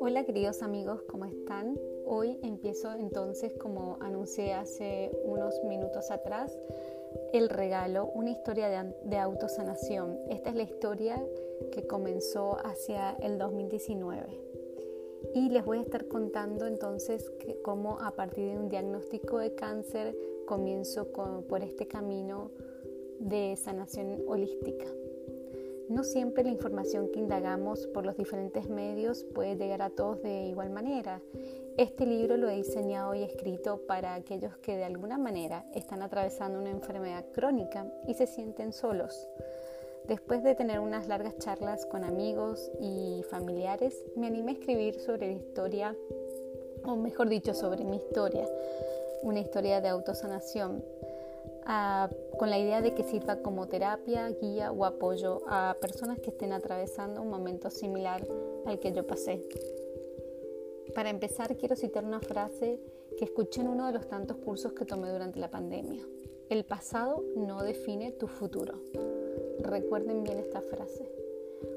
Hola queridos amigos, ¿cómo están? Hoy empiezo entonces, como anuncié hace unos minutos atrás, el regalo, una historia de, de, autosanación. Esta es la historia que comenzó hacia el 2019. Y les voy a estar contando entonces cómo a partir de un diagnóstico de cáncer comienzo por este camino de sanación holística. No siempre la información que indagamos por los diferentes medios puede llegar a todos de igual manera. Este libro lo he diseñado y escrito para aquellos que de alguna manera están atravesando una enfermedad crónica y se sienten solos. Después de tener unas largas charlas con amigos y familiares, me animé a escribir sobre la historia, o mejor dicho, sobre mi historia, una historia de autosanación con la idea de que sirva como terapia, guía o apoyo a personas que estén atravesando un momento similar al que yo pasé. Para empezar, quiero citar una frase que escuché en uno de los tantos cursos que tomé durante la pandemia. El pasado no define tu futuro. Recuerden bien esta frase.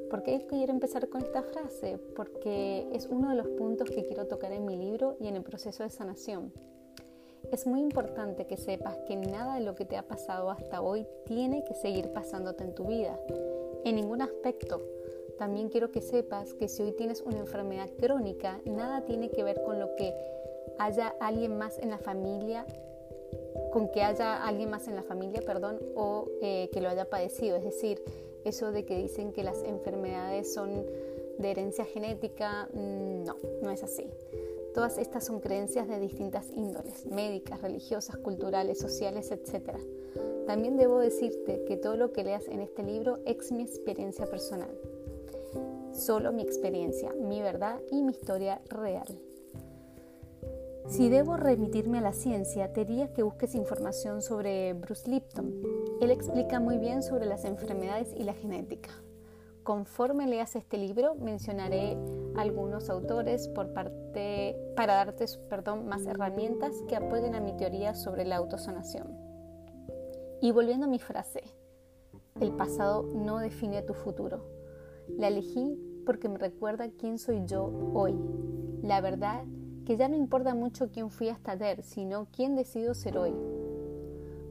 ¿Por qué quiero empezar con esta frase? Porque es uno de los puntos que quiero tocar en mi libro y en el proceso de sanación. Es muy importante que sepas que nada de lo que te ha pasado hasta hoy tiene que seguir pasándote en tu vida, en ningún aspecto. También quiero que sepas que si hoy tienes una enfermedad crónica, nada tiene que ver con lo que haya alguien más en la familia, con que haya alguien más en la familia, perdón, o eh, que lo haya padecido. Es decir, eso de que dicen que las enfermedades son de herencia genética, mm, no, no es así. Todas estas son creencias de distintas índoles, médicas, religiosas, culturales, sociales, etc. También debo decirte que todo lo que leas en este libro es mi experiencia personal. Solo mi experiencia, mi verdad y mi historia real. Si debo remitirme a la ciencia, te diría que busques información sobre Bruce Lipton. Él explica muy bien sobre las enfermedades y la genética. Conforme leas este libro, mencionaré algunos autores por parte, para darte perdón, más herramientas que apoyen a mi teoría sobre la autosanación. Y volviendo a mi frase, el pasado no define tu futuro. La elegí porque me recuerda quién soy yo hoy. La verdad que ya no importa mucho quién fui hasta ayer, sino quién decido ser hoy.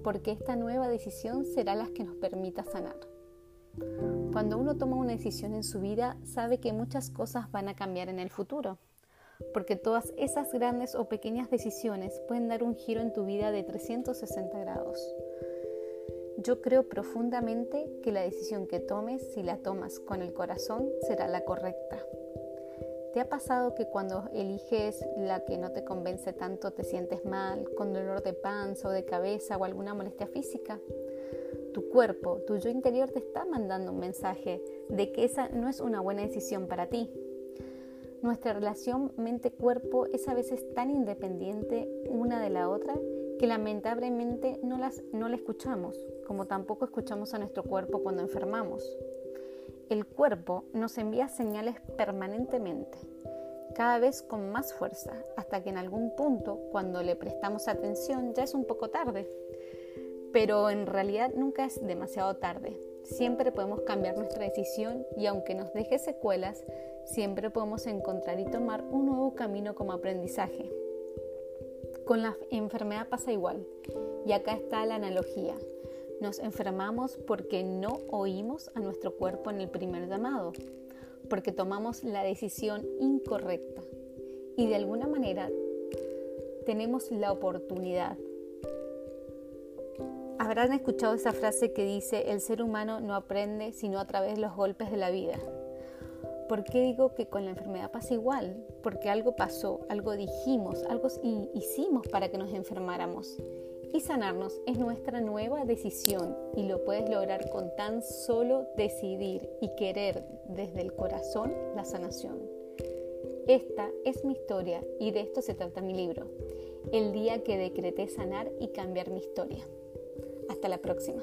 Porque esta nueva decisión será la que nos permita sanar. Cuando uno toma una decisión en su vida, sabe que muchas cosas van a cambiar en el futuro, porque todas esas grandes o pequeñas decisiones pueden dar un giro en tu vida de 360 grados. Yo creo profundamente que la decisión que tomes, si la tomas con el corazón, será la correcta. ¿Te ha pasado que cuando eliges la que no te convence tanto te sientes mal, con dolor de panza o de cabeza o alguna molestia física? Tu cuerpo, tu yo interior te está mandando un mensaje de que esa no es una buena decisión para ti. Nuestra relación mente-cuerpo es a veces tan independiente una de la otra que lamentablemente no, las, no la escuchamos, como tampoco escuchamos a nuestro cuerpo cuando enfermamos. El cuerpo nos envía señales permanentemente, cada vez con más fuerza, hasta que en algún punto, cuando le prestamos atención, ya es un poco tarde pero en realidad nunca es demasiado tarde. Siempre podemos cambiar nuestra decisión y aunque nos deje secuelas, siempre podemos encontrar y tomar un nuevo camino como aprendizaje. Con la enfermedad pasa igual y acá está la analogía. Nos enfermamos porque no oímos a nuestro cuerpo en el primer llamado, porque tomamos la decisión incorrecta y de alguna manera tenemos la oportunidad Habrán escuchado esa frase que dice, el ser humano no aprende sino a través de los golpes de la vida. ¿Por qué digo que con la enfermedad pasa igual? Porque algo pasó, algo dijimos, algo hicimos para que nos enfermáramos. Y sanarnos es nuestra nueva decisión y lo puedes lograr con tan solo decidir y querer desde el corazón la sanación. Esta es mi historia y de esto se trata mi libro, el día que decreté sanar y cambiar mi historia. Hasta la próxima.